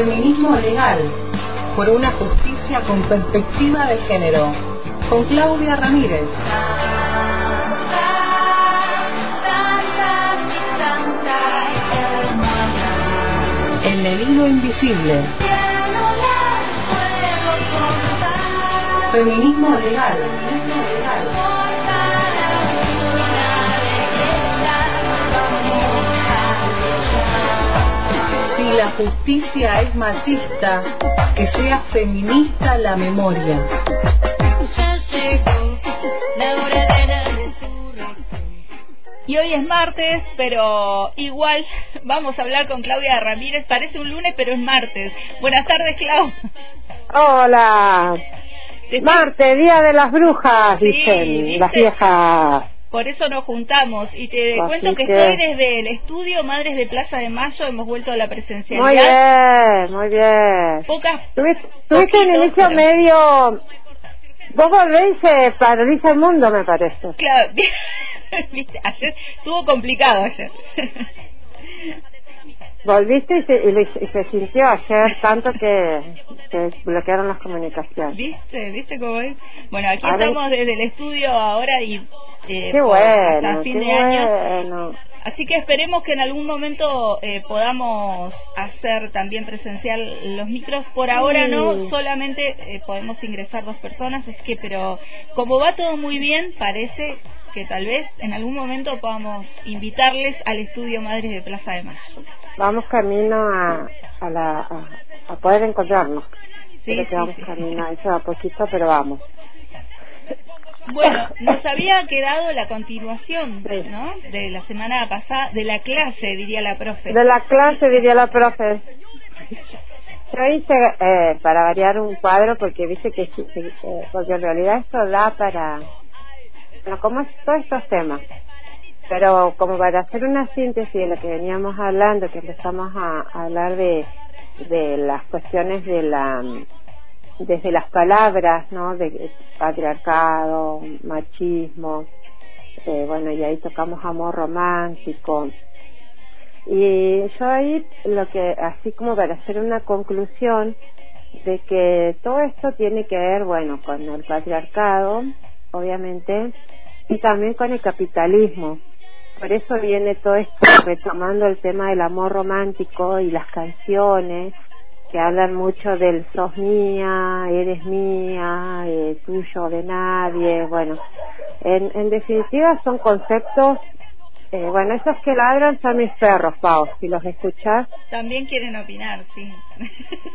Feminismo legal, por una justicia con perspectiva de género, con Claudia Ramírez. El hilo invisible. Feminismo legal. La justicia es machista, que sea feminista la memoria. Y hoy es martes, pero igual vamos a hablar con Claudia Ramírez. Parece un lunes, pero es martes. Buenas tardes, Clau. Hola. Marte, Día de las Brujas, Sí, dicen ¿viste? las viejas. Por eso nos juntamos y te Así cuento que, que- estoy desde el estudio Madres de Plaza de Mayo, hemos vuelto a la Muy presencialidad. bien, muy bien. Pocas Tuviste, un inicio pero- medio... Vos volvés y se paraliza el mundo, me parece. Claro, viste, ayer estuvo complicado ayer. Volviste y se, y le- y se sintió ayer tanto que, que bloquearon las comunicaciones. ¿Viste? ¿Viste cómo es? Bueno, aquí A ver. estamos desde el estudio ahora y eh, Qué por- bueno, hasta fin qué de año. bueno. Así que esperemos que en algún momento eh, podamos hacer también presencial los micros. Por ahora no, Sí. solamente eh, podemos ingresar dos personas, es que, pero como va todo muy bien, parece que tal vez en algún momento podamos invitarles al estudio Madres de Plaza de Mayo. Vamos camino a, a, la, a, a poder encontrarnos. Sí, Creo sí, que vamos sí. camino a eso a poquito, pero vamos. Bueno, nos había quedado la continuación. ¿no? De la semana pasada, de la clase, diría la profe. De la clase, diría la profe. Yo hice, eh, para variar un cuadro, porque viste que, sí, que, eh, porque en realidad esto da para, bueno, como todos estos temas. Pero como para hacer una síntesis de lo que veníamos hablando, que empezamos a, a hablar de, de las cuestiones de la, desde las palabras, ¿no? De patriarcado, machismo, eh, bueno, y ahí tocamos amor romántico. Y yo ahí lo que, así como para hacer una conclusión de que todo esto tiene que ver, bueno, con el patriarcado, obviamente, y también con el capitalismo. Por eso viene todo esto retomando el tema del amor romántico y las canciones que hablan mucho del sos mía, eres mía, eh, tuyo de nadie, bueno, en, en definitiva son conceptos, eh, bueno, esos que ladran son mis perros, Pau, si los escuchás, También quieren opinar, sí.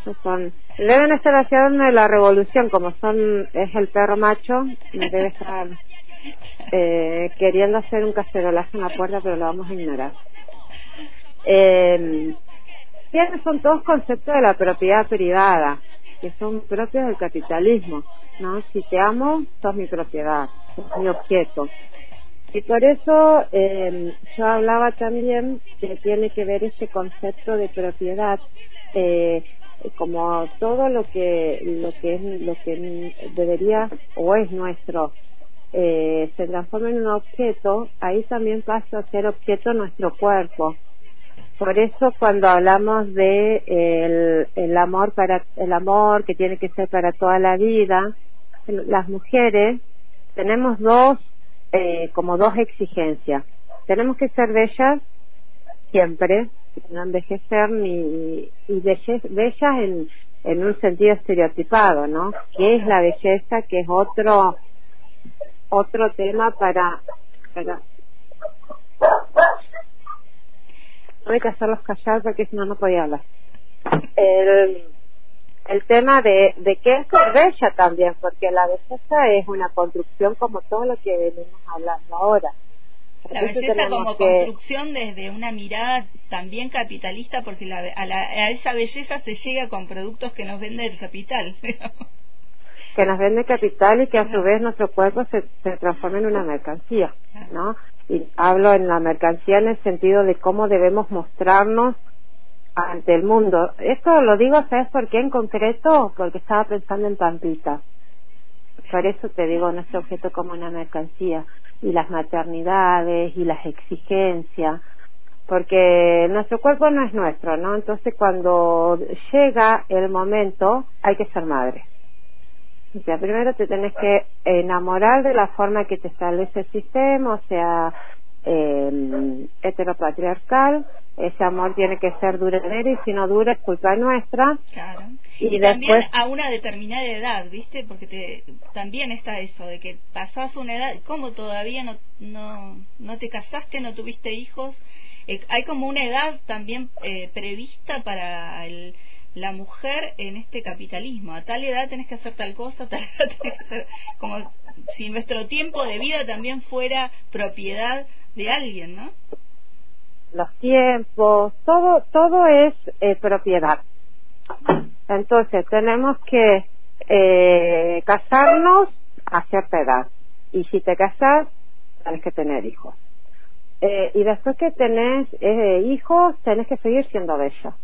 esos son, deben estar haciendo la revolución, como son, es el perro macho, debe estar eh, queriendo hacer un cacerolazo en la puerta, pero lo vamos a ignorar. Eh, son todos conceptos de la propiedad privada, que son propios del capitalismo, ¿no? Si te amo, sos mi propiedad, sos mi objeto. Y por eso eh, yo hablaba también que tiene que ver este concepto de propiedad eh, como todo lo que lo que es lo que debería o es nuestro eh, se transforma en un objeto ahí también pasa a ser objeto nuestro cuerpo. Por eso cuando hablamos de el, el amor para el amor que tiene que ser para toda la vida, las mujeres tenemos dos eh, como dos exigencias. Tenemos que ser bellas siempre, no envejecer ni y bellas en en un sentido estereotipado, ¿no? ¿Qué es la belleza? Que es otro otro tema para para Tuve que hacerlos callar porque si no, no podía hablar. El, el tema de, de qué es bella también, porque la belleza es una construcción como todo lo que venimos hablando ahora. La belleza como que- construcción desde una mirada también capitalista, porque la- a, la- a esa belleza se llega con productos que nos vende el capital. que nos vende capital y que a su vez nuestro cuerpo se, se transforma en una mercancía, ¿no? Y hablo en la mercancía en el sentido de cómo debemos mostrarnos ante el mundo. Esto lo digo, ¿sabes por qué en concreto? Porque estaba pensando en Pampita. Por eso te digo nuestro objeto como una mercancía y las maternidades y las exigencias. porque nuestro cuerpo no es nuestro, ¿no? Entonces cuando llega el momento hay que ser madre. O sea, primero te tenés que enamorar de la forma que te establece el sistema, o sea, eh, heteropatriarcal, ese amor tiene que ser duradero y si no dura es culpa nuestra. Claro. Y, también a una determinada edad, ¿viste? Porque te, también está eso, de que pasás una edad, ¿cómo todavía no, no, no te casaste, no tuviste hijos? Eh, hay como una edad también eh, prevista para el, la mujer en este capitalismo. A tal edad tenés que hacer tal cosa, a tal edad tenés que hacer como si nuestro tiempo de vida también fuera propiedad de alguien, ¿no? Los tiempos, todo, todo es eh, propiedad. Entonces tenemos que eh, casarnos a cierta edad. Y si te casas, tienes que tener hijos. Eh, y después que tenés eh, hijos, tenés que seguir siendo bella.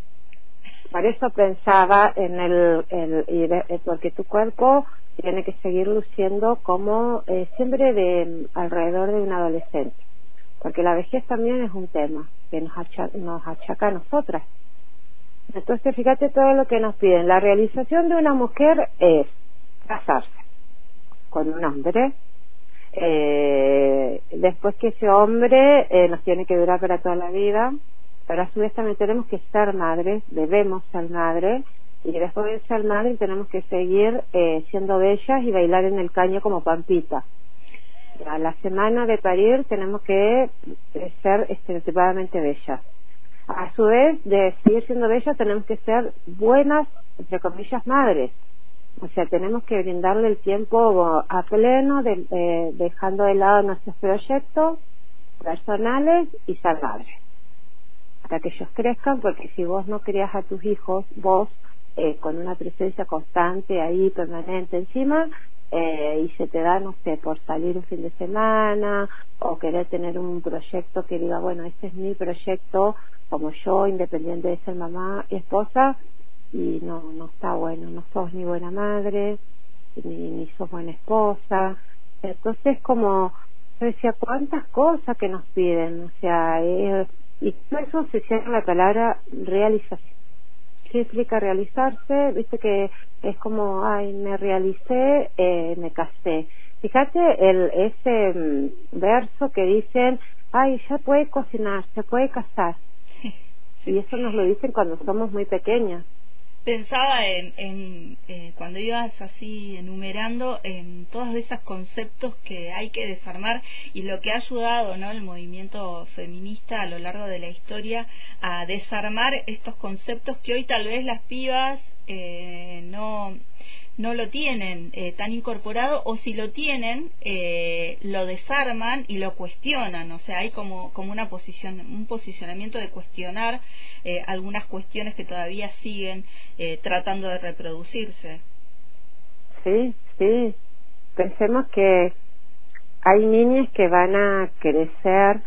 Por eso pensaba en el, el, eh, porque tu cuerpo tiene que seguir luciendo como eh, siempre de alrededor de un adolescente. Porque la vejez también es un tema que nos achaca, nos achaca a nosotras. Entonces, fíjate todo lo que nos piden. La realización de una mujer es casarse con un hombre, eh, después que ese hombre eh, nos tiene que durar para toda la vida, pero a su vez también tenemos que ser madres, debemos ser madres, y después de ser madres tenemos que seguir eh, siendo bellas y bailar en el caño como Pampita. A la semana de parir tenemos que ser estereotipadamente bellas. A su vez, de seguir siendo bellas tenemos que ser buenas, entre comillas, madres. O sea, tenemos que brindarle el tiempo a pleno, de, eh, dejando de lado nuestros proyectos personales y ser madres para que ellos crezcan, porque si vos no crias a tus hijos, vos eh, con una presencia constante ahí, permanente encima, eh, y se te da, no sé, por salir un fin de semana o querer tener un proyecto que diga, bueno, este es mi proyecto, como yo, independiente de ser mamá y esposa, y no, no está bueno, no sos ni buena madre, ni, ni sos buena esposa. Entonces, como yo decía, cuántas cosas que nos piden, o sea, eh, y eso se cierra la palabra realización. ¿Qué implica realizarse? Viste que es como, ay, me realicé, eh, me casé. Fíjate el, ese mm, verso que dicen, ay, ya puede cocinar, se puede casar. Y eso nos lo dicen cuando somos muy pequeñas pensaba en, en eh, cuando ibas así enumerando en todos esos conceptos que hay que desarmar y lo que ha ayudado no el movimiento feminista a lo largo de la historia a desarmar estos conceptos que hoy tal vez las pibas eh, no no lo tienen eh, tan incorporado o si lo tienen eh, lo desarman y lo cuestionan. O sea hay como como una posición un posicionamiento de cuestionar eh, algunas cuestiones que todavía siguen tratando de reproducirse. Sí sí. Pensemos que hay niñas que van a crecer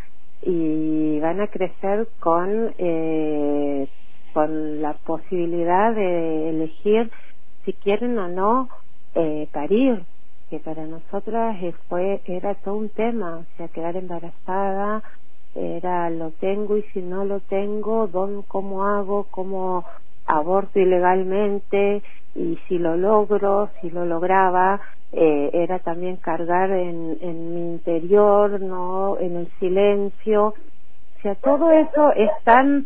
y van a crecer con con la posibilidad de elegir si quieren o no eh, parir, que para nosotras fue era todo un tema, o sea, quedar embarazada era lo tengo y si no lo tengo, ¿cómo hago? ¿Cómo aborto ilegalmente? Y si lo logro, si lo lograba, eh, era también cargar en, en mi interior, no en el silencio. O sea, todo eso es tan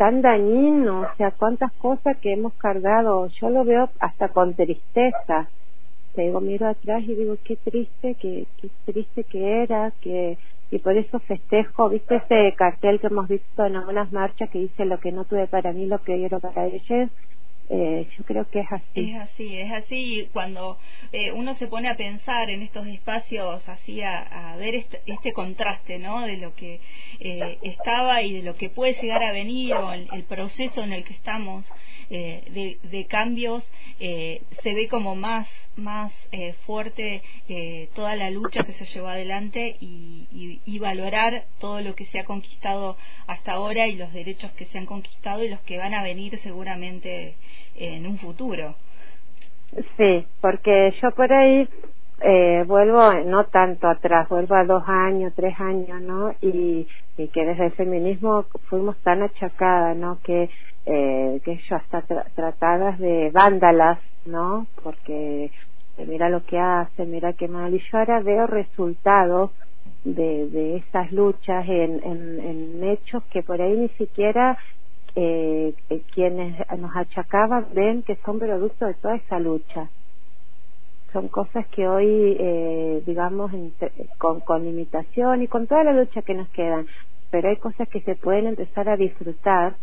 tan dañino, o sea, cuántas cosas que hemos cargado, yo lo veo hasta con tristeza. Te digo, miro atrás y digo, qué triste, qué, qué triste que era, que y por eso festejo, ¿viste ese cartel que hemos visto en algunas marchas que dice lo que no tuve para mí, lo que quiero para ellos? Eh, yo creo que es así. Es así, es así. Cuando eh, uno se pone a pensar en estos espacios, así a, ver este, este, contraste, ¿no? De lo que eh, estaba y de lo que puede llegar a venir o el, el proceso en el que estamos de, de, cambios, se ve como más más fuerte toda la lucha que se llevó adelante y, y, y valorar todo lo que se ha conquistado hasta ahora y los derechos que se han conquistado y los que van a venir seguramente en un futuro. Sí, porque yo por ahí eh, vuelvo no tanto atrás, vuelvo a dos años, tres años, ¿no? Y, y que desde el feminismo fuimos tan achacadas, ¿no? Que, eh, que yo hasta tratadas de vándalas, ¿no? Porque mira lo que hace, mira qué mal. Y yo ahora veo resultados de, de esas luchas en, en, en hechos que por ahí ni siquiera eh, eh, quienes nos achacaban ven que son producto de toda esa lucha. Son cosas que hoy, eh, digamos, con, con limitación y con toda la lucha que nos quedan, pero hay cosas que se pueden empezar a disfrutar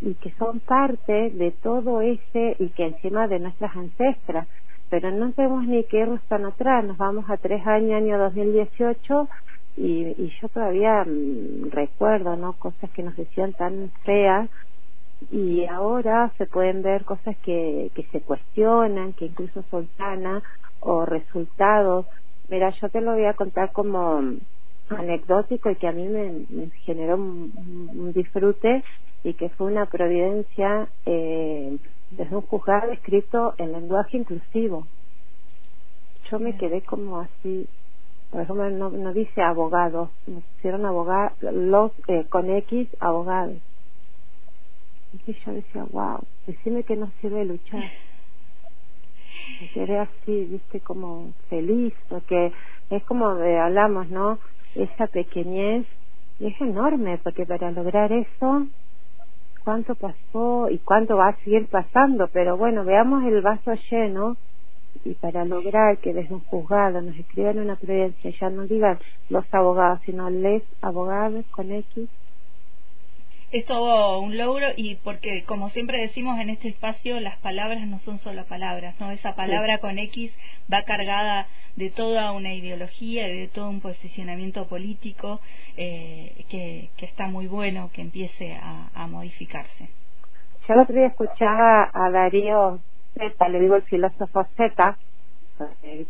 y que son parte de todo ese y que encima de nuestras ancestras pero no tenemos ni que irnos tan atrás, nos vamos a tres años, año 2018, y, y yo todavía mm, recuerdo, ¿no? Cosas que nos decían tan feas, y ahora se pueden ver cosas que, que se cuestionan, que incluso son sanas, o resultados. Mira, yo te lo voy a contar como anecdótico y que a mí me, generó un, disfrute y que fue una providencia eh, desde un juzgado escrito en lenguaje inclusivo. Yo me quedé como así, por ejemplo, no, no dice abogados, me pusieron abogados, los eh, con X abogados. Y yo decía, wow, decime que no sirve luchar. Me quedé así, viste, como feliz, porque es como de, hablamos, ¿no? Esa pequeñez es enorme, porque para lograr eso cuánto pasó y cuánto va a seguir pasando, pero bueno, veamos el vaso lleno y para lograr que desde un juzgado nos escriban una providencia, ya no digan los abogados, sino les abogados con X, es todo un logro y porque como siempre decimos en este espacio las palabras no son solo palabras no esa palabra con X va cargada de toda una ideología y de todo un posicionamiento político eh, que, que, está muy bueno que empiece a, a modificarse. Yo el otro día escuchaba a Darío Z le digo el filósofo Z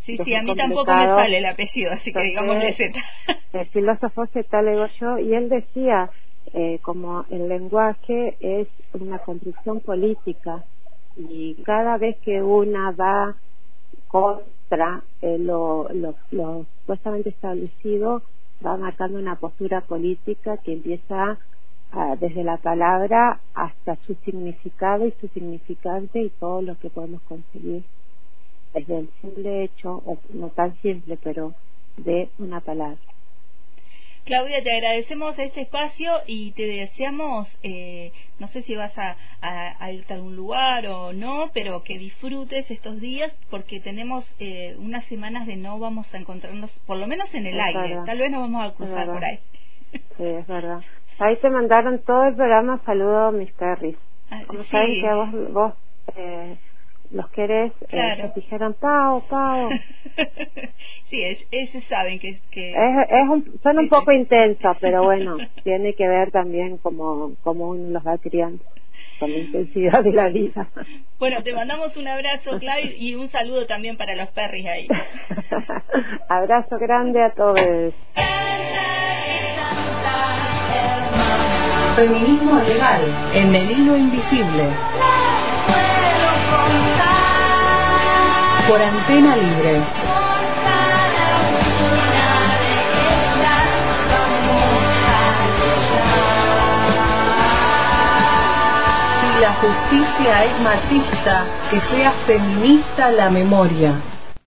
Sí, sí, a mí tampoco me sale el apellido, así que digámosle Z. El filósofo Z le digo yo, y él decía, eh, como el lenguaje es una construcción política y cada vez que una va contra eh, lo, supuestamente establecido, va marcando una postura política que empieza desde la palabra hasta su significado y su significante y todo lo que podemos conseguir desde el simple hecho, o no tan simple, pero de una palabra. Claudia, te agradecemos este espacio y te deseamos, eh, no sé si vas a, a, irte a algún lugar o no, pero que disfrutes estos días porque tenemos eh, unas semanas de no vamos a encontrarnos, por lo menos en el aire, tal vez nos vamos a cruzar por ahí. Sí, es verdad. Ahí te mandaron todo el programa, saludo mis perris. Ah, Como saben que vos, vos eh, los querés, eh, claro. dijeron Pau, Pau. sí, es, ellos saben que... que es, un, son un poco intensos, pero bueno, tiene que ver también como, como uno los va criando con la intensidad de la vida. Bueno, te mandamos un abrazo, Clay, y un saludo también para los perris ahí. abrazo grande a todos. Feminismo legal en el hilo invisible. Por antena libre. Si la justicia es machista, que sea feminista la memoria.